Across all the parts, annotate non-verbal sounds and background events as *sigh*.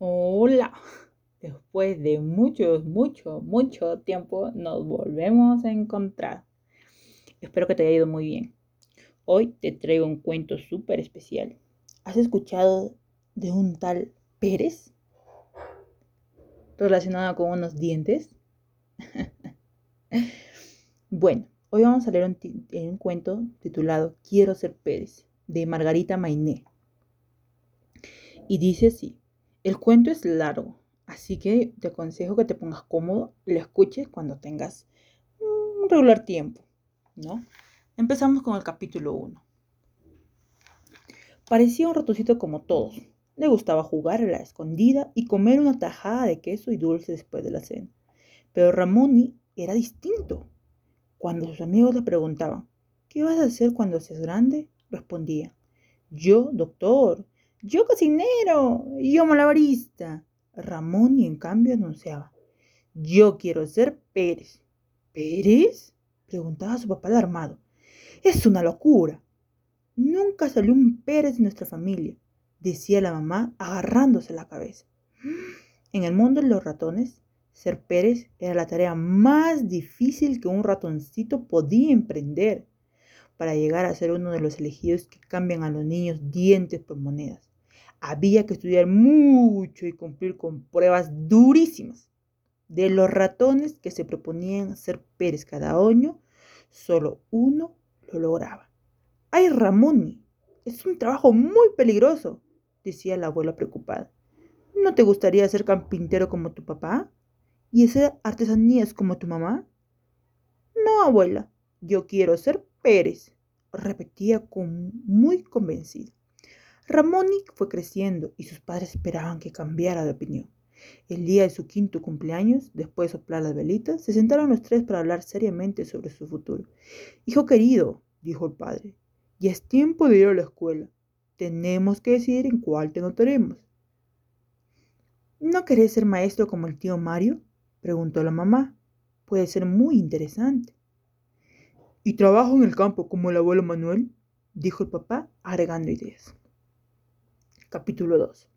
Hola. Después de mucho, mucho, mucho tiempo nos volvemos a encontrar. Espero que te haya ido muy bien. Hoy te traigo un cuento súper especial. ¿Has escuchado de un tal Pérez? Relacionado con unos dientes. *laughs* bueno, hoy vamos a leer un, un, cuento titulado Quiero ser Pérez, de Margarita Mainé. Y dice así. El cuento es largo, así que te aconsejo que te pongas cómodo y lo escuches cuando tengas un regular tiempo, ¿no? Empezamos con el capítulo 1. Parecía un ratoncito como todos. Le gustaba jugar a la escondida y comer una tajada de queso y dulce después de la cena. Pero Ramoni era distinto. Cuando sus amigos le preguntaban, ¿qué vas a hacer cuando seas grande? respondía, yo, doctor, yo cocinero, yo malabarista. Ramón y en cambio anunciaba, yo quiero ser Pérez. ¿Pérez? preguntaba su papá alarmado. Es una locura. Nunca salió un Pérez de nuestra familia, decía la mamá agarrándose la cabeza. En el mundo de los ratones, ser Pérez era la tarea más difícil que un ratoncito podía emprender para llegar a ser uno de los elegidos que cambian a los niños dientes por monedas había que estudiar mucho y cumplir con pruebas durísimas. De los ratones que se proponían ser Pérez cada año, solo uno lo lograba. ¡Ay, Ramón! Es un trabajo muy peligroso, decía la abuela preocupada. ¿No te gustaría ser carpintero como tu papá? ¿Y hacer artesanías como tu mamá? No, abuela, yo quiero ser Pérez, repetía con muy convencido. Ramoni fue creciendo y sus padres esperaban que cambiara de opinión. El día de su quinto cumpleaños, después de soplar las velitas, se sentaron los tres para hablar seriamente sobre su futuro. Hijo querido, dijo el padre, ya es tiempo de ir a la escuela. Tenemos que decidir en cuál te notaremos. ¿No querés ser maestro como el tío Mario? preguntó la mamá. Puede ser muy interesante. ¿Y trabajo en el campo como el abuelo Manuel? dijo el papá, agregando ideas. Capítulo 2.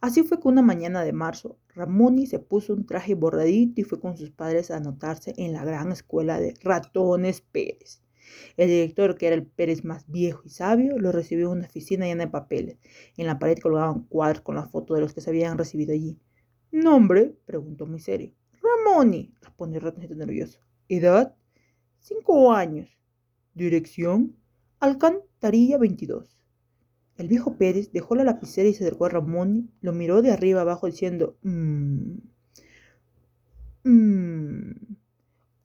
Así fue que una mañana de marzo, Ramoni se puso un traje bordadito y fue con sus padres a anotarse en la gran escuela de Ratones Pérez. El director, que era el Pérez más viejo y sabio, lo recibió en una oficina llena de papeles. En la pared colgaban cuadros con la foto de los que se habían recibido allí. ¿Nombre? preguntó muy serio. Ramoni, respondió el ratoncito nervioso. ¿Edad? Cinco años. ¿Dirección? Alcantarilla 22. El viejo Pérez dejó la lapicera y se acercó a Ramón, lo miró de arriba abajo diciendo, mmm, mmm.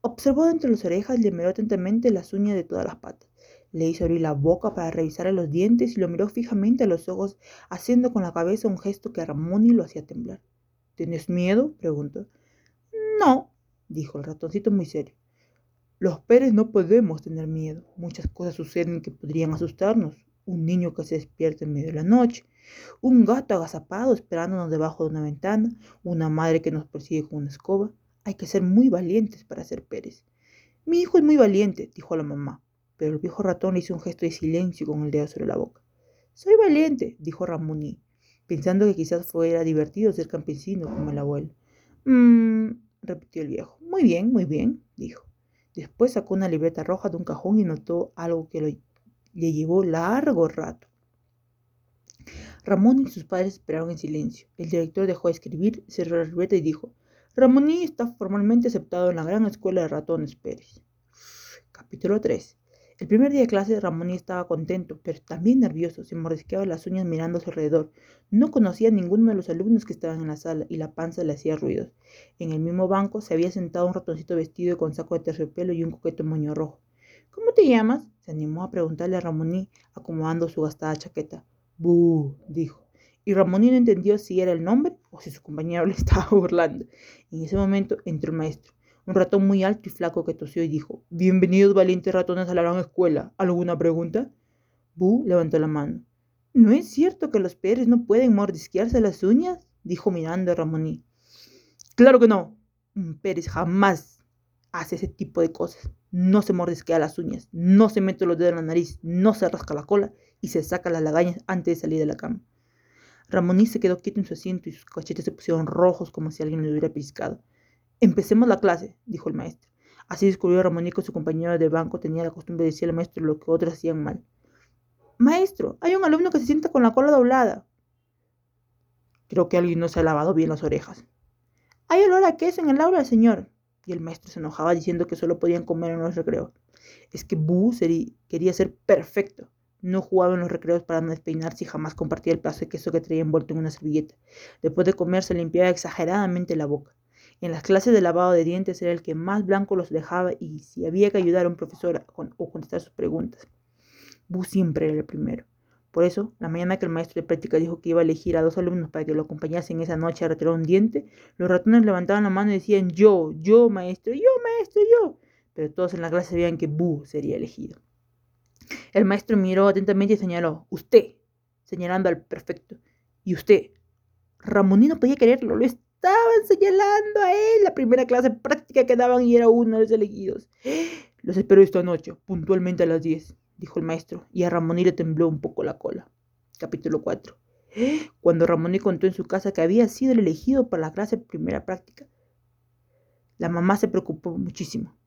Observó entre las orejas y le miró atentamente las uñas de todas las patas. Le hizo abrir la boca para revisarle los dientes y lo miró fijamente a los ojos, haciendo con la cabeza un gesto que a Ramón lo hacía temblar. ¿Tienes miedo? preguntó. No, dijo el ratoncito muy serio. Los Pérez no podemos tener miedo. Muchas cosas suceden que podrían asustarnos un niño que se despierta en medio de la noche, un gato agazapado esperándonos debajo de una ventana, una madre que nos persigue con una escoba. Hay que ser muy valientes para ser Pérez. Mi hijo es muy valiente, dijo la mamá, pero el viejo ratón le hizo un gesto de silencio con el dedo sobre la boca. Soy valiente, dijo Ramoní, pensando que quizás fuera divertido ser campesino como el abuelo. Mmm, repitió el viejo. Muy bien, muy bien, dijo. Después sacó una libreta roja de un cajón y notó algo que lo le llevó largo rato. Ramón y sus padres esperaron en silencio. El director dejó de escribir, cerró la libreta y dijo, Ramoní está formalmente aceptado en la gran escuela de ratones Pérez. Capítulo 3. El primer día de clase Ramoní estaba contento, pero también nervioso. Se mordisqueaba las uñas mirando a su alrededor. No conocía a ninguno de los alumnos que estaban en la sala y la panza le hacía ruidos. En el mismo banco se había sentado un ratoncito vestido con saco de terciopelo y un coqueto moño rojo. ¿Cómo te llamas? Se animó a preguntarle a Ramoní, acomodando su gastada chaqueta. Buh, dijo. Y Ramoní no entendió si era el nombre o si su compañero *laughs* le estaba burlando. En ese momento entró el maestro, un ratón muy alto y flaco que tosió y dijo, Bienvenidos valientes ratones a la gran escuela. ¿Alguna pregunta? Buh levantó la mano. ¿No es cierto que los Pérez no pueden mordisquearse las uñas? dijo mirando a Ramoní. Claro que no. Un Pérez jamás hace ese tipo de cosas no se mordisquea las uñas, no se mete los dedos en la nariz, no se rasca la cola y se saca las lagañas antes de salir de la cama. Ramoní se quedó quieto en su asiento y sus cachetes se pusieron rojos como si alguien le hubiera piscado. Empecemos la clase, dijo el maestro. Así descubrió Ramoní que su compañero de banco tenía la costumbre de decir al maestro lo que otros hacían mal. Maestro, hay un alumno que se sienta con la cola doblada. Creo que alguien no se ha lavado bien las orejas. Hay olor a queso en el aula, señor. Y el maestro se enojaba diciendo que solo podían comer en los recreos. Es que Boo quería ser perfecto. No jugaba en los recreos para no despeinarse y jamás compartía el pedazo de queso que traía envuelto en una servilleta. Después de comer se limpiaba exageradamente la boca. En las clases de lavado de dientes era el que más blanco los dejaba y si había que ayudar a un profesor o contestar sus preguntas. Bu siempre era el primero. Por eso, la mañana que el maestro de práctica dijo que iba a elegir a dos alumnos para que lo acompañasen esa noche a retirar un diente, los ratones levantaban la mano y decían yo, yo, maestro, yo, maestro, yo. Pero todos en la clase sabían que Bu sería elegido. El maestro miró atentamente y señaló, usted, señalando al perfecto. Y usted, Ramoní no podía quererlo, lo estaban señalando a él. La primera clase práctica que daban y era uno de los elegidos. Los espero esta noche, puntualmente a las 10, dijo el maestro, y a Ramoní le tembló un poco la cola. Capítulo 4. Cuando Ramoní contó en su casa que había sido el elegido para la clase primera práctica, la mamá se preocupó muchísimo.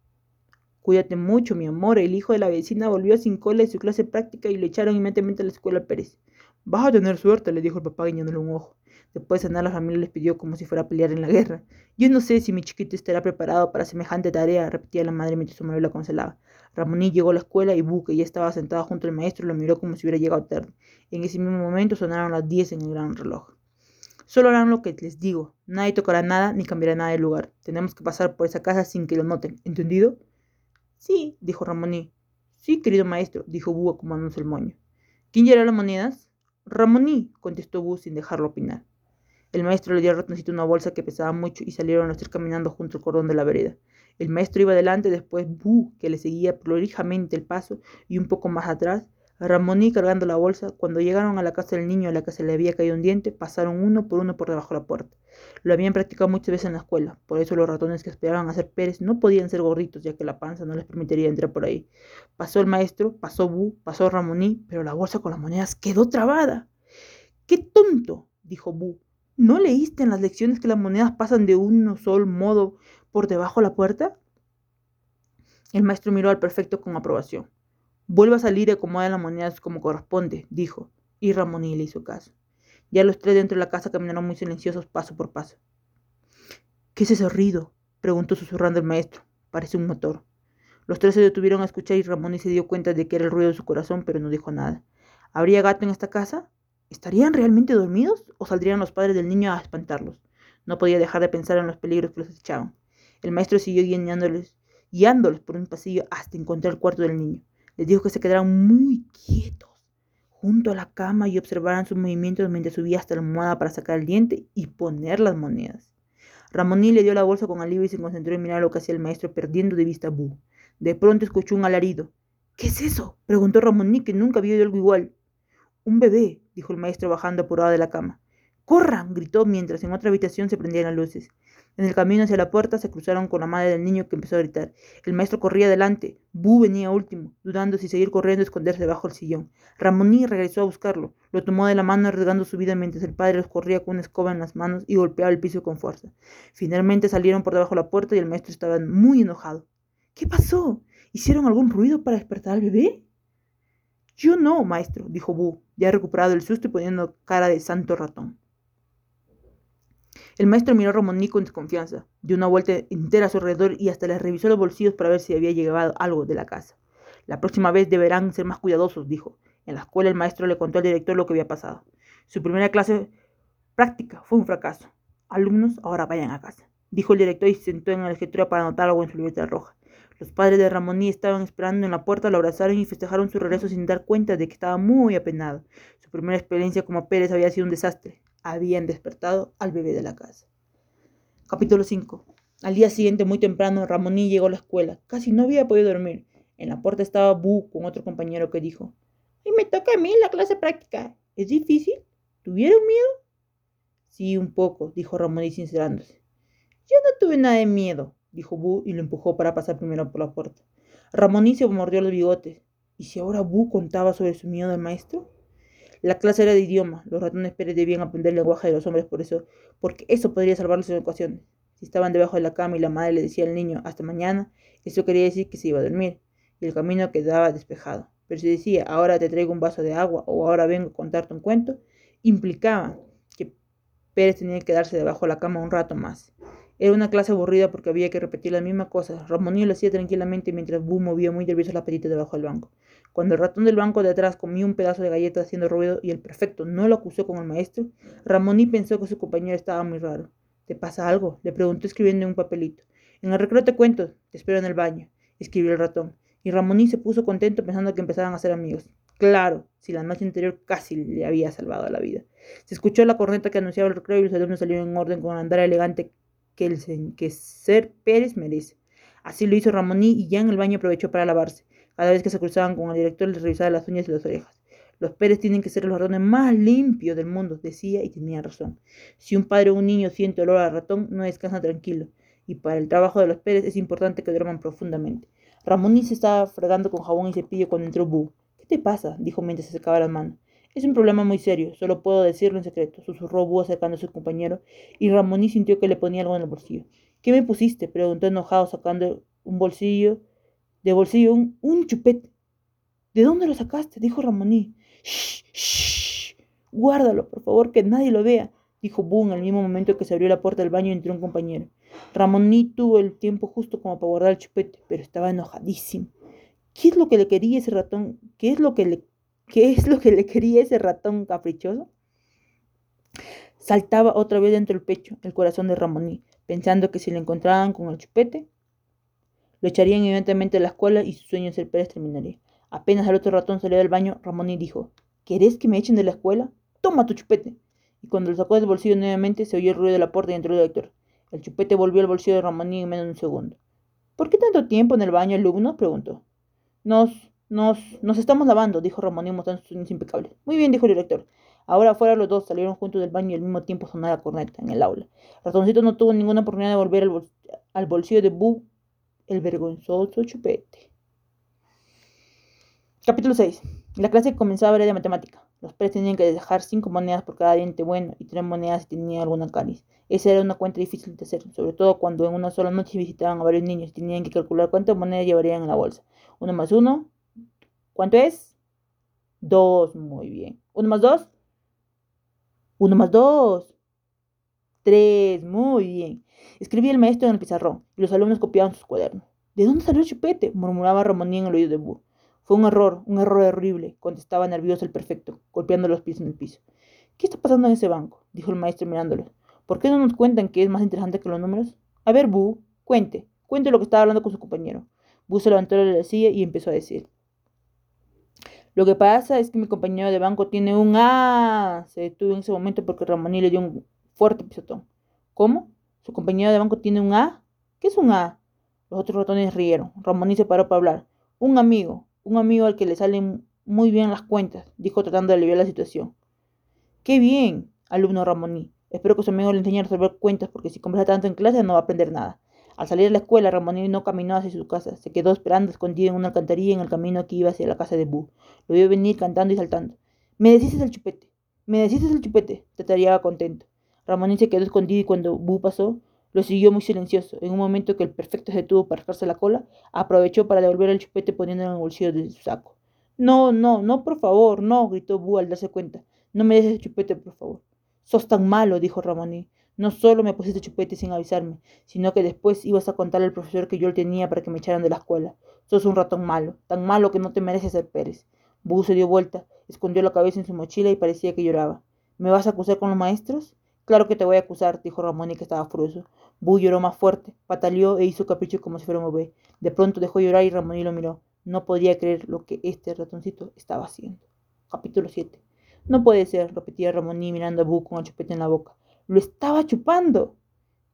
Cuídate mucho, mi amor. El hijo de la vecina volvió sin cola de su clase práctica y le echaron inmediatamente a la escuela Pérez. Vas a tener suerte, le dijo el papá guiñándole un ojo. Después de cenar, la familia les pidió como si fuera a pelear en la guerra. Yo no sé si mi chiquito estará preparado para semejante tarea, repetía la madre mientras su marido la consolaba. Ramoní llegó a la escuela y Bu, que ya estaba sentada junto al maestro, lo miró como si hubiera llegado tarde. En ese mismo momento sonaron las diez en el gran reloj. Solo harán lo que les digo. Nadie tocará nada ni cambiará nada de lugar. Tenemos que pasar por esa casa sin que lo noten. ¿Entendido? Sí, dijo Ramoní. Sí, querido maestro, dijo Bú acomodándose el moño. ¿Quién llevará las monedas? Ramoní, contestó Bú sin dejarlo opinar. El maestro le dio al ratoncito una bolsa que pesaba mucho y salieron los tres caminando junto al cordón de la vereda. El maestro iba adelante, después Bú, que le seguía prolijamente el paso, y un poco más atrás, Ramoní cargando la bolsa. Cuando llegaron a la casa del niño a la que se le había caído un diente, pasaron uno por uno por debajo de la puerta. Lo habían practicado muchas veces en la escuela, por eso los ratones que esperaban a ser Pérez no podían ser gorditos, ya que la panza no les permitiría entrar por ahí. Pasó el maestro, pasó Bu, pasó Ramoní, pero la bolsa con las monedas quedó trabada. ¡Qué tonto! dijo Bu. ¿No leíste en las lecciones que las monedas pasan de un solo modo por debajo de la puerta? El maestro miró al perfecto con aprobación. Vuelva a salir y acomoda las monedas como corresponde, dijo, y Ramoní le hizo caso. Ya los tres dentro de la casa caminaron muy silenciosos paso por paso. ¿Qué es ese ruido? preguntó susurrando el maestro. Parece un motor. Los tres se detuvieron a escuchar y Ramón se dio cuenta de que era el ruido de su corazón, pero no dijo nada. ¿Habría gato en esta casa? ¿Estarían realmente dormidos o saldrían los padres del niño a espantarlos? No podía dejar de pensar en los peligros que los echaban. El maestro siguió guiándoles, guiándolos por un pasillo hasta encontrar el cuarto del niño. Les dijo que se quedaran muy quietos junto a la cama y observaran sus movimientos mientras subía hasta la almohada para sacar el diente y poner las monedas. Ramoní le dio la bolsa con alivio y se concentró en mirar lo que hacía el maestro, perdiendo de vista a Boo. De pronto escuchó un alarido. ¿Qué es eso? preguntó Ramoní, que nunca había oído algo igual. Un bebé, dijo el maestro bajando apurado de la cama. ¡Corran! gritó mientras en otra habitación se prendían las luces. En el camino hacia la puerta se cruzaron con la madre del niño que empezó a gritar. El maestro corría adelante. Bu venía último, dudando si seguir corriendo o esconderse debajo del sillón. Ramoní regresó a buscarlo. Lo tomó de la mano arriesgando su vida mientras el padre los corría con una escoba en las manos y golpeaba el piso con fuerza. Finalmente salieron por debajo de la puerta y el maestro estaba muy enojado. ¿Qué pasó? ¿Hicieron algún ruido para despertar al bebé? Yo no, maestro, dijo Bu, ya recuperado el susto y poniendo cara de santo ratón. El maestro miró a Ramoní con desconfianza, dio una vuelta entera a su alrededor y hasta le revisó los bolsillos para ver si había llevado algo de la casa. La próxima vez deberán ser más cuidadosos, dijo. En la escuela el maestro le contó al director lo que había pasado. Su primera clase práctica fue un fracaso. Alumnos, ahora vayan a casa, dijo el director y se sentó en la escritura para anotar algo en su libreta roja. Los padres de Ramoní estaban esperando en la puerta, lo abrazaron y festejaron su regreso sin dar cuenta de que estaba muy apenado. Su primera experiencia como Pérez había sido un desastre habían despertado al bebé de la casa. Capítulo 5. Al día siguiente, muy temprano, Ramoní llegó a la escuela. Casi no había podido dormir. En la puerta estaba Bu con otro compañero que dijo, ¡Y me toca a mí la clase práctica! ¿Es difícil? ¿Tuvieron miedo? Sí, un poco, dijo Ramoní sincerándose. Yo no tuve nada de miedo, dijo Bu y lo empujó para pasar primero por la puerta. Ramoní se mordió los bigotes. ¿Y si ahora Bu contaba sobre su miedo al maestro? La clase era de idioma. Los ratones Pérez debían aprender el lenguaje de los hombres por eso, porque eso podría salvarlos en ocasiones. Si estaban debajo de la cama y la madre le decía al niño hasta mañana, eso quería decir que se iba a dormir y el camino quedaba despejado. Pero si decía ahora te traigo un vaso de agua o ahora vengo a contarte un cuento, implicaba que Pérez tenía que quedarse debajo de la cama un rato más. Era una clase aburrida porque había que repetir las mismas cosas. Ramonillo lo hacía tranquilamente mientras Boo movía muy nervioso la patita debajo del banco. Cuando el ratón del banco de atrás comió un pedazo de galleta haciendo ruido y el prefecto no lo acusó con el maestro, Ramoní pensó que su compañero estaba muy raro. ¿Te pasa algo? le preguntó escribiendo en un papelito. En el recreo te cuento, te espero en el baño, escribió el ratón. Y Ramoní se puso contento pensando que empezaban a ser amigos. Claro, si la noche anterior casi le había salvado la vida. Se escuchó la corneta que anunciaba el recreo y los alumnos salieron en orden con andar elegante que, el, que ser Pérez merece. Así lo hizo Ramoní y ya en el baño aprovechó para lavarse. Cada vez que se cruzaban con el director les revisaba las uñas y las orejas. Los Pérez tienen que ser los ratones más limpios del mundo, decía y tenía razón. Si un padre o un niño siente olor a ratón, no descansa tranquilo. Y para el trabajo de los Pérez es importante que duerman profundamente. Ramoní se estaba fregando con jabón y cepillo cuando entró Boo. ¿Qué te pasa? dijo mientras se secaba las manos. Es un problema muy serio, solo puedo decirlo en secreto, susurró Búho acercando a su compañero, y Ramoní sintió que le ponía algo en el bolsillo. ¿Qué me pusiste? preguntó enojado, sacando un bolsillo, de bolsillo un, un chupete. ¿De dónde lo sacaste? dijo Ramoní. Shh, shh, guárdalo, por favor, que nadie lo vea, dijo Boo en el mismo momento que se abrió la puerta del baño y entró un compañero. Ramoní tuvo el tiempo justo como para guardar el chupete, pero estaba enojadísimo. ¿Qué es lo que le quería ese ratón? ¿Qué es lo que le ¿Qué es lo que le quería ese ratón caprichoso? Saltaba otra vez dentro del pecho el corazón de Ramoní, pensando que si le encontraban con el chupete, lo echarían inmediatamente a la escuela y su sueño de ser Pérez terminaría. Apenas el otro ratón salió del baño, Ramoní dijo, ¿Querés que me echen de la escuela? Toma tu chupete. Y cuando lo sacó del bolsillo nuevamente, se oyó el ruido de la puerta y entró el director. El chupete volvió al bolsillo de Ramoní en menos de un segundo. ¿Por qué tanto tiempo en el baño, alumno? preguntó. Nos nos, nos estamos lavando, dijo Ramón mostrando sus impecables. Muy bien, dijo el director. Ahora afuera los dos salieron juntos del baño y al mismo tiempo sonó la corneta en el aula. Ratoncito no tuvo ninguna oportunidad de volver al, bolsillo de Bu el vergonzoso chupete. Capítulo 6. La clase comenzaba era de matemática. Los Pérez tenían que dejar cinco monedas por cada diente bueno y tres monedas si tenían alguna caries. Esa era una cuenta difícil de hacer, sobre todo cuando en una sola noche visitaban a varios niños y tenían que calcular cuántas monedas llevarían en la bolsa. Uno más uno, ¿Cuánto es? Dos, muy bien. ¿Uno más dos? Uno más dos. Tres, muy bien. Escribía el maestro en el pizarrón y los alumnos copiaban sus cuadernos. ¿De dónde salió el chupete? murmuraba Ramoní en el oído de Búho. Fue un error, un error horrible, contestaba nervioso el prefecto, golpeando los pies en el piso. ¿Qué está pasando en ese banco? dijo el maestro mirándolos. ¿Por qué no nos cuentan que es más interesante que los números? A ver, Bu, cuente, cuente lo que estaba hablando con su compañero. Bu se levantó de la silla y empezó a decir. Lo que pasa es que mi compañero de banco tiene un A. Se detuvo en ese momento porque Ramoní le dio un fuerte pisotón. ¿Cómo? ¿Su compañero de banco tiene un A? ¿Qué es un A? Los otros ratones rieron. Ramoní se paró para hablar. Un amigo, un amigo al que le salen muy bien las cuentas, dijo tratando de aliviar la situación. ¡Qué bien! alumno Ramoní. Espero que su amigo le enseñe a resolver cuentas porque si conversa tanto en clase no va a aprender nada. Al salir de la escuela, Ramoní no caminó hacia su casa, se quedó esperando escondido en una alcantarilla en el camino que iba hacia la casa de Boo. Lo vio venir cantando y saltando. Me deshices el chupete, me deshices el chupete, tatareaba contento. Ramoní se quedó escondido y cuando Boo pasó, lo siguió muy silencioso. En un momento que el perfecto se detuvo para rascarse la cola, aprovechó para devolver el chupete poniéndolo en el bolsillo de su saco. No, no, no, por favor, no, gritó Boo al darse cuenta. No me des el chupete, por favor. Sos tan malo, dijo Ramoní. No solo me pusiste chupete sin avisarme, sino que después ibas a contarle al profesor que yo lo tenía para que me echaran de la escuela. Sos un ratón malo, tan malo que no te mereces ser Pérez. Bú se dio vuelta, escondió la cabeza en su mochila y parecía que lloraba. ¿Me vas a acusar con los maestros? Claro que te voy a acusar, dijo Ramón y que estaba furioso. Bú lloró más fuerte, pataleó e hizo capricho como si fuera un bebé. De pronto dejó llorar y Ramón lo miró. No podía creer lo que este ratoncito estaba haciendo. Capítulo 7. No puede ser, repetía Ramoní mirando a Bú con el chupete en la boca. Lo estaba chupando.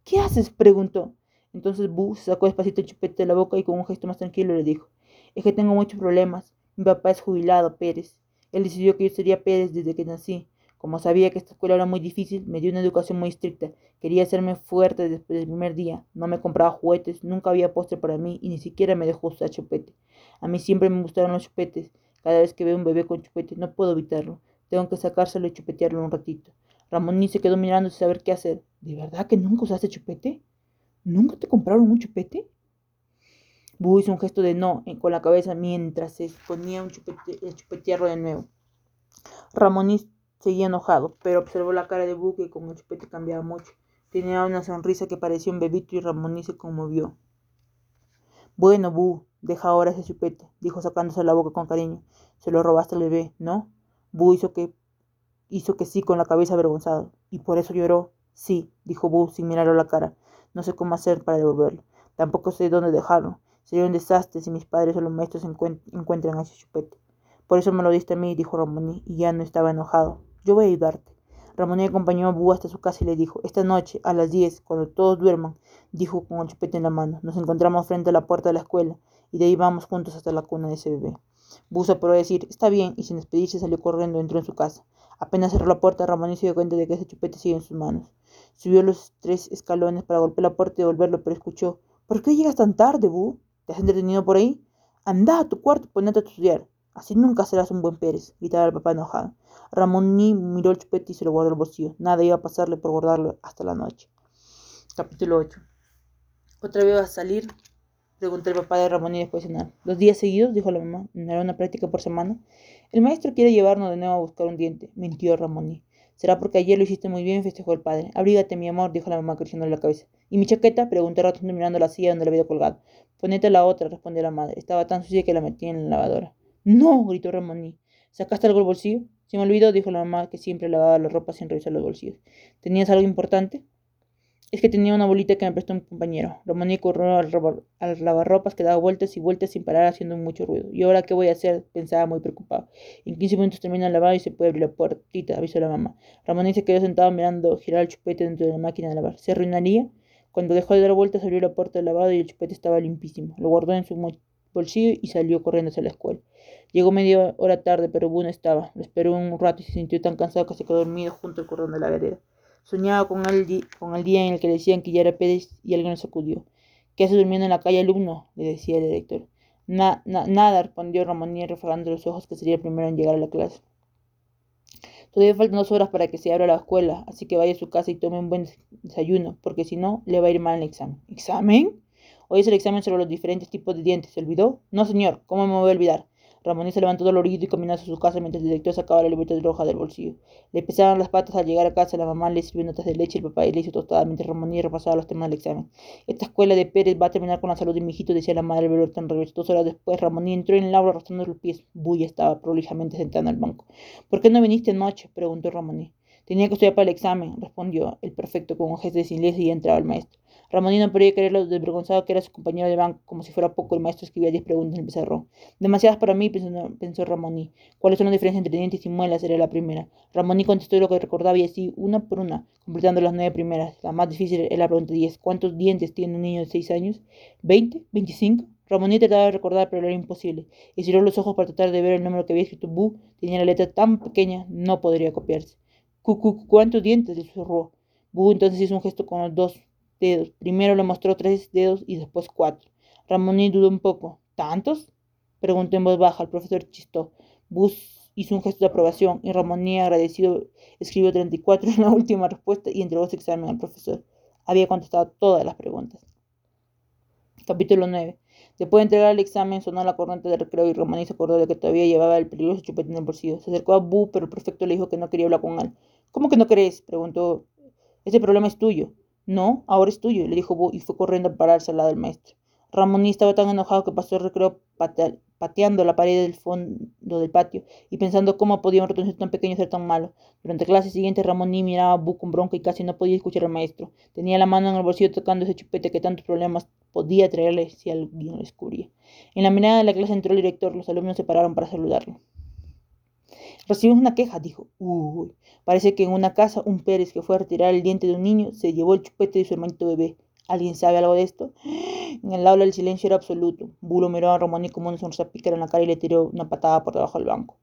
¿Qué haces? preguntó. Entonces Bu sacó despacito el chupete de la boca y con un gesto más tranquilo le dijo, es que tengo muchos problemas. Mi papá es jubilado, Pérez. Él decidió que yo sería Pérez desde que nací. Como sabía que esta escuela era muy difícil, me dio una educación muy estricta. Quería hacerme fuerte después del primer día. No me compraba juguetes, nunca había postre para mí y ni siquiera me dejó usar chupete. A mí siempre me gustaron los chupetes. Cada vez que veo un bebé con chupete no puedo evitarlo. Tengo que sacárselo y chupetearlo un ratito. Ramón se quedó mirando sin saber qué hacer. ¿De verdad que nunca usaste chupete? ¿Nunca te compraron un chupete? Bu hizo un gesto de no con la cabeza mientras se ponía un chupete, el chupetearlo de nuevo. Ramón seguía enojado, pero observó la cara de Bu que con el chupete cambiaba mucho. Tenía una sonrisa que parecía un bebito y Ramón se conmovió. Bueno, Bu, deja ahora ese chupete, dijo sacándose la boca con cariño. Se lo robaste al bebé, ¿no? Bu hizo que hizo que sí con la cabeza avergonzado. ¿Y por eso lloró? Sí, dijo Bu sin mirarlo a la cara. No sé cómo hacer para devolverlo. Tampoco sé dónde dejarlo. Sería un desastre si mis padres o los maestros encuentran ese chupete. Por eso me lo diste a mí, dijo Ramón, y ya no estaba enojado. Yo voy a ayudarte. Ramón acompañó a Bu hasta su casa y le dijo, esta noche, a las diez, cuando todos duerman, dijo con el chupete en la mano, nos encontramos frente a la puerta de la escuela, y de ahí vamos juntos hasta la cuna de ese bebé. Bu se a decir, está bien, y sin despedirse salió corriendo, entró en su casa. Apenas cerró la puerta, Ramón se dio cuenta de que ese chupete sigue en sus manos. Subió los tres escalones para golpear la puerta y devolverlo, pero escuchó, ¿por qué llegas tan tarde, Bu? ¿Te has entretenido por ahí? Anda a tu cuarto, ponete a estudiar. Así nunca serás un buen Pérez, gritaba el papá enojado. Ramón ni miró el chupete y se lo guardó el bolsillo. Nada iba a pasarle por guardarlo hasta la noche. Capítulo 8. ¿Otra vez vas a salir? Preguntó el papá de Ramón y después de cenar. ¿Dos días seguidos? dijo la mamá. ¿No era una práctica por semana? El maestro quiere llevarnos de nuevo a buscar un diente, mintió Ramón. Será porque ayer lo hiciste muy bien, festejó el padre. Abrígate, mi amor, dijo la mamá creciendo la cabeza. ¿Y mi chaqueta? preguntó ratón mirando la silla donde la había colgado. Ponete la otra, respondió la madre. Estaba tan sucia que la metí en la lavadora. No, gritó Ramón. ¿Sacaste algo del bolsillo? Se me olvidó, dijo la mamá, que siempre lavaba la ropa sin revisar los bolsillos. ¿Tenías algo importante? Es que tenía una bolita que me prestó un compañero. Ramón corrió al, al lavarropas que daba vueltas y vueltas sin parar haciendo mucho ruido. ¿Y ahora qué voy a hacer? Pensaba muy preocupado. En 15 minutos termina el lavado y se puede abrir la puertita, avisó la mamá. Ramón se quedó sentado mirando girar el chupete dentro de la máquina de lavar. ¿Se arruinaría? Cuando dejó de dar vueltas abrió la puerta del lavado y el chupete estaba limpísimo. Lo guardó en su bolsillo y salió corriendo hacia la escuela. Llegó media hora tarde, pero no estaba. Lo esperó un rato y se sintió tan cansado que se quedó dormido junto al cordón de la vereda. Soñaba con el, con el día en el que le decían que ya era Pérez y alguien lo sacudió. ¿Qué hace durmiendo en la calle, alumno? le decía el director. nada, respondió Ramonía refregando los ojos, que sería el primero en llegar a la clase. Todavía faltan dos horas para que se abra la escuela, así que vaya a su casa y tome un buen desayuno, porque si no, le va a ir mal el examen. ¿Examen? Hoy es el examen sobre los diferentes tipos de dientes. ¿Se olvidó? No, señor. ¿Cómo me voy a olvidar? Ramón se levantó dolorido y caminó hacia su casa mientras el director sacaba la libreta roja del bolsillo. Le pesaban las patas al llegar a casa, la mamá le sirvió notas de leche y el papá le hizo tostada mientras Ramón repasaba los temas del examen. Esta escuela de Pérez va a terminar con la salud de mi hijito, decía la madre de tan Regresó dos horas después. Ramón entró en el aula arrastrando los pies. Bulla estaba prolijamente sentada en el banco. ¿Por qué no viniste anoche? preguntó Ramón. Tenía que estudiar para el examen, respondió el prefecto con un gesto de silencio y entraba el maestro. Ramonino no podía creer lo desvergonzado que era su compañero de banco, como si fuera poco el maestro escribía diez preguntas en el. Demasiadas para mí, pensó, pensó Ramoní. ¿Cuáles son las diferencias entre dientes y muelas? Era la primera. Ramoní contestó lo que recordaba y así, una por una, completando las nueve primeras. La más difícil era la pregunta diez. ¿Cuántos dientes tiene un niño de seis años? ¿Veinte? ¿Veinticinco? Ramoní trataba de recordar, pero era imposible. Y cerró los ojos para tratar de ver el número que había escrito Bu. Tenía la letra tan pequeña, no podría copiarse. ¿Cuántos dientes? le susurró. Bu entonces hizo un gesto con los dos dedos. Primero le mostró tres dedos y después cuatro. Ramoní dudó un poco. ¿Tantos? Preguntó en voz baja. El profesor chistó. Bus hizo un gesto de aprobación y Ramoní, agradecido, escribió 34 en la *laughs* última respuesta y entregó su examen al profesor. Había contestado todas las preguntas. Capítulo 9. Después de entregar el examen, sonó la corriente de recreo y Ramoní se acordó de que todavía llevaba el peligroso chupete en el bolsillo. Se acercó a Bu, pero el prefecto le dijo que no quería hablar con él. ¿Cómo que no querés? preguntó. Ese problema es tuyo. No, ahora es tuyo, le dijo Bu y fue corriendo a pararse al lado del maestro. Ramoní estaba tan enojado que pasó el recreo pateando la pared del fondo del patio y pensando cómo podía un ratoncito tan pequeño ser tan malo. Durante la clase siguiente, Ramoní miraba a Bu con bronca y casi no podía escuchar al maestro. Tenía la mano en el bolsillo tocando ese chupete que tantos problemas podía traerle si alguien lo descubría. En la mirada de la clase entró el director. Los alumnos se pararon para saludarlo. Recibimos una queja, dijo. Uy, parece que en una casa un Pérez que fue a retirar el diente de un niño se llevó el chupete de su hermanito bebé. ¿Alguien sabe algo de esto? *gasps* En el aula el silencio era absoluto. Bulo miró a Romani como una sonrisa pícara en la cara y le tiró una patada por debajo del banco.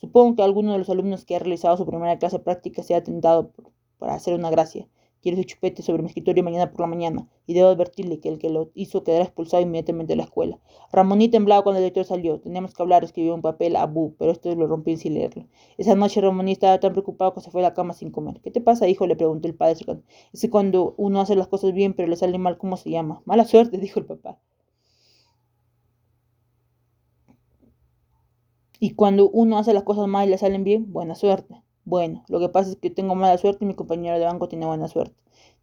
Supongo que alguno de los alumnos que ha realizado su primera clase práctica se ha tentado para hacer una gracia. Quiero ese chupete sobre mi escritorio mañana por la mañana, y debo advertirle que el que lo hizo quedará expulsado inmediatamente de la escuela. Ramoní temblaba cuando el director salió. Teníamos que hablar, escribió un papel a Bu, pero esto lo rompí sin leerlo. Esa noche Ramoní estaba tan preocupado que se fue a la cama sin comer. ¿Qué te pasa, hijo? le preguntó el padre. Es cuando uno hace las cosas bien, pero le sale mal, ¿cómo se llama? Mala suerte, *laughs* dijo el papá. Y cuando uno hace las cosas mal y le salen bien, buena suerte. Bueno, lo que pasa es que tengo mala suerte y mi compañero de banco tiene buena suerte.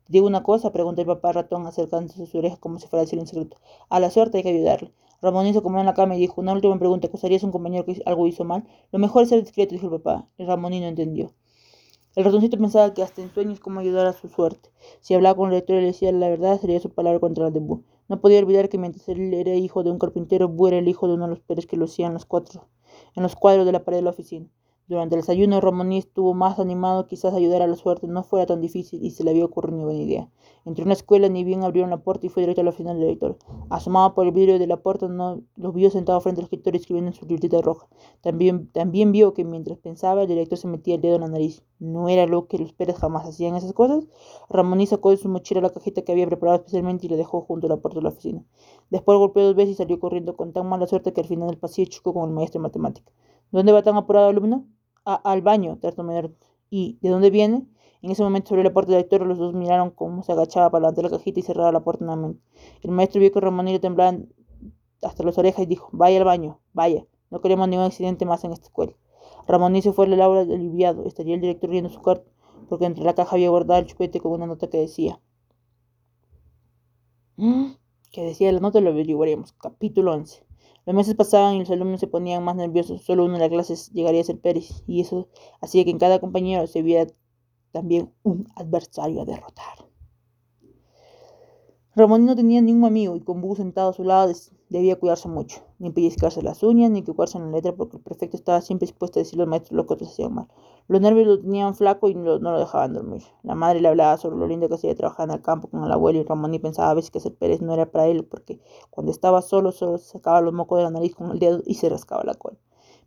¿Te digo una cosa? preguntó el papá ratón acercándose a sus orejas como si fuera a decir un secreto. A la suerte hay que ayudarle. Ramón hizo como en la cama y dijo, una última pregunta, ¿acusarías a un compañero que algo hizo mal? Lo mejor es ser discreto, dijo el papá. Y Ramoní no entendió. El ratoncito pensaba que hasta en sueños cómo ayudar a su suerte. Si hablaba con el lector y le decía la verdad, sería su palabra contra la de. No podía olvidar que mientras él era hijo de un carpintero, Bú era el hijo de uno de los Pérez que lo hacían los cuatro, en los cuadros de la pared de la oficina. Durante el desayuno, Ramoní estuvo más animado, quizás ayudar a la suerte no fuera tan difícil y se le había ocurrido una buena idea. Entró en la escuela, ni bien abrieron la puerta y fue directo a la oficina del director. Asomado por el vidrio de la puerta, no los vio sentado frente al escritorio escribiendo en su libretita roja. También, también vio que mientras pensaba, el director se metía el dedo en la nariz. ¿No era lo que los Pérez jamás hacían esas cosas? Ramoní sacó de su mochila la cajita que había preparado especialmente y la dejó junto a la puerta de la oficina. Después golpeó dos veces y salió corriendo con tan mala suerte que al final del pasillo chocó con el maestro de matemáticas. ¿Dónde va tan apurado, alumno? Al baño, trató ¿Y de dónde viene? En ese momento abrió la puerta del director, los dos miraron cómo se agachaba para levantar la cajita y cerrar la puerta nuevamente. El maestro vio que Ramón le temblaban hasta las orejas y dijo, vaya al baño, vaya, no queremos ningún accidente más en esta escuela. Ramón se fue a la aula aliviado, estaría el director viendo su cuarto, porque entre la caja había guardado el chupete con una nota que decía, ¿Mm? que decía la nota lo averiguaremos, capítulo 11. Los meses pasaban y los alumnos se ponían más nerviosos. Solo uno de las clases llegaría a ser Pérez, y eso hacía que en cada compañero se viera también un adversario a derrotar. Ramón no tenía ningún amigo y con Bú sentado a su lado debía cuidarse mucho, ni pellizcarse las uñas, ni equivocarse en la letra, porque el prefecto estaba siempre dispuesto a decirle al maestro lo que otros hacían mal. Los nervios lo tenían flaco y no, lo dejaban dormir. La madre le hablaba sobre lo lindo que hacía trabajar en el campo con el abuelo y Ramón y pensaba a veces que ser Pérez no era para él, porque cuando estaba solo, solo sacaba los mocos de la nariz con el dedo y se rascaba la cola.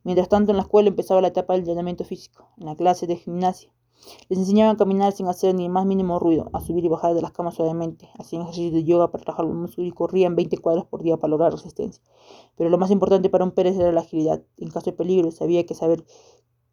Mientras tanto, en la escuela empezaba la etapa del entrenamiento físico, en la clase de gimnasia. Les enseñaban a caminar sin hacer ni el más mínimo ruido, a subir y bajar de las camas suavemente, hacían ejercicios de yoga para trabajar los músculos y corrían 20 cuadros por día para lograr resistencia. Pero lo más importante para un Pérez era la agilidad. En caso de peligro, sabía que saber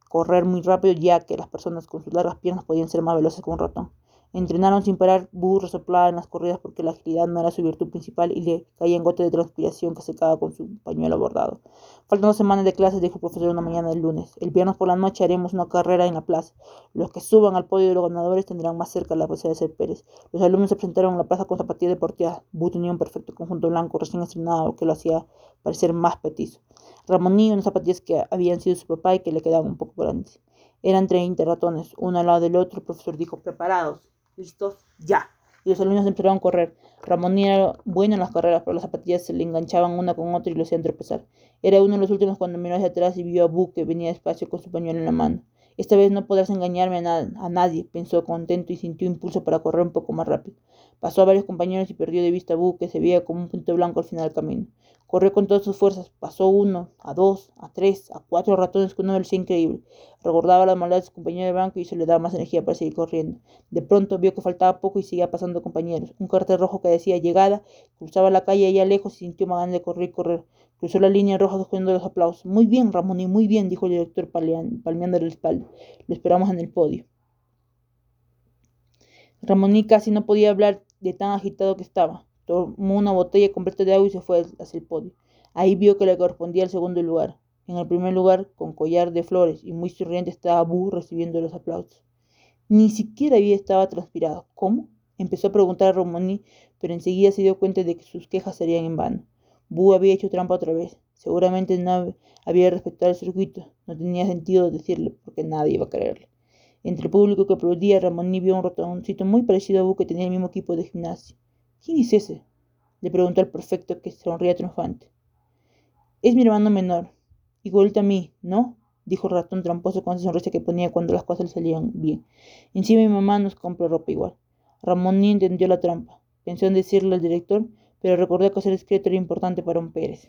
correr muy rápido, ya que las personas con sus largas piernas podían ser más veloces que un ratón. Entrenaron sin parar, burro soplaba en las corridas porque la agilidad no era su virtud principal y le caían gotas de transpiración que secaba con su pañuelo bordado. Faltan dos semanas de clases, dijo el profesor una mañana del lunes. El viernes por la noche haremos una carrera en la plaza. Los que suban al podio de los ganadores tendrán más cerca la posibilidad de ser Pérez. Los alumnos se presentaron en la plaza con zapatillas deportivas. Bu tenía un perfecto conjunto blanco recién estrenado que lo hacía parecer más petizo. Ramoní unas zapatillas que habían sido su papá y que le quedaban un poco grandes. Eran treinta ratones, uno al lado del otro. El profesor dijo, preparados listos, ya. Y los alumnos empezaron a correr. Ramón era bueno en las carreras, pero las zapatillas se le enganchaban una con otra y lo hacían tropezar. Era uno de los últimos cuando miró hacia atrás y vio a Bu que venía despacio con su pañuelo en la mano. Esta vez no podrás engañarme a, nadie, pensó contento y sintió impulso para correr un poco más rápido. Pasó a varios compañeros y perdió de vista a Bu, que se veía como un punto blanco al final del camino. Corrió con todas sus fuerzas, pasó uno, a dos, a tres, a cuatro ratones con una velocidad increíble. Recordaba las maldades de su compañero de banco y eso le daba más energía para seguir corriendo. De pronto vio que faltaba poco y seguía pasando compañeros. Un cartel rojo que decía llegada, cruzaba la calle allá lejos y sintió más de correr y correr. Cruzó la línea roja cogiendo los aplausos. Muy bien, Ramón, y muy bien, dijo el director palmeando la espalda. Lo esperamos en el podio. Ramoní casi no podía hablar de tan agitado que estaba. Tomó una botella completa de agua y se fue hacia el podio. Ahí vio que le correspondía el segundo lugar. En el primer lugar, con collar de flores y muy sonriente, estaba Bu recibiendo los aplausos. Ni siquiera había estado transpirado. ¿Cómo? Empezó a preguntar a Romani, pero enseguida se dio cuenta de que sus quejas serían en vano. Bu había hecho trampa otra vez. Seguramente no había respetado el circuito. No tenía sentido decirle, porque nadie iba a creerle. Entre el público que aplaudía, Ramoni vio un ratoncito muy parecido a Bu que tenía el mismo equipo de gimnasia. ¿Quién es ese? le preguntó al prefecto que sonría triunfante. Es mi hermano menor, igualito a mí, ¿no? dijo el ratón tramposo con esa sonrisa que ponía cuando las cosas le salían bien. Encima mi mamá nos compra ropa igual. Ramón ni entendió la trampa. Pensó en decirle al director, pero recordó que ser discreto era importante para un Pérez.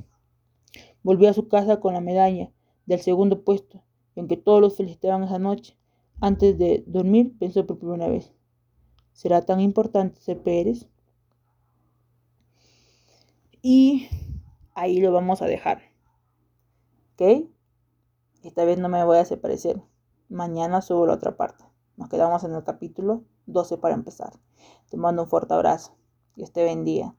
Volvió a su casa con la medalla del segundo puesto, y aunque todos los felicitaban esa noche, antes de dormir pensó por primera vez. ¿Será tan importante ser Pérez? Y ahí lo vamos a dejar. ¿Ok? Esta vez no me voy a desaparecer. Mañana subo la otra parte. Nos quedamos en el capítulo 12 para empezar. Te mando un fuerte abrazo. Dios te bendiga.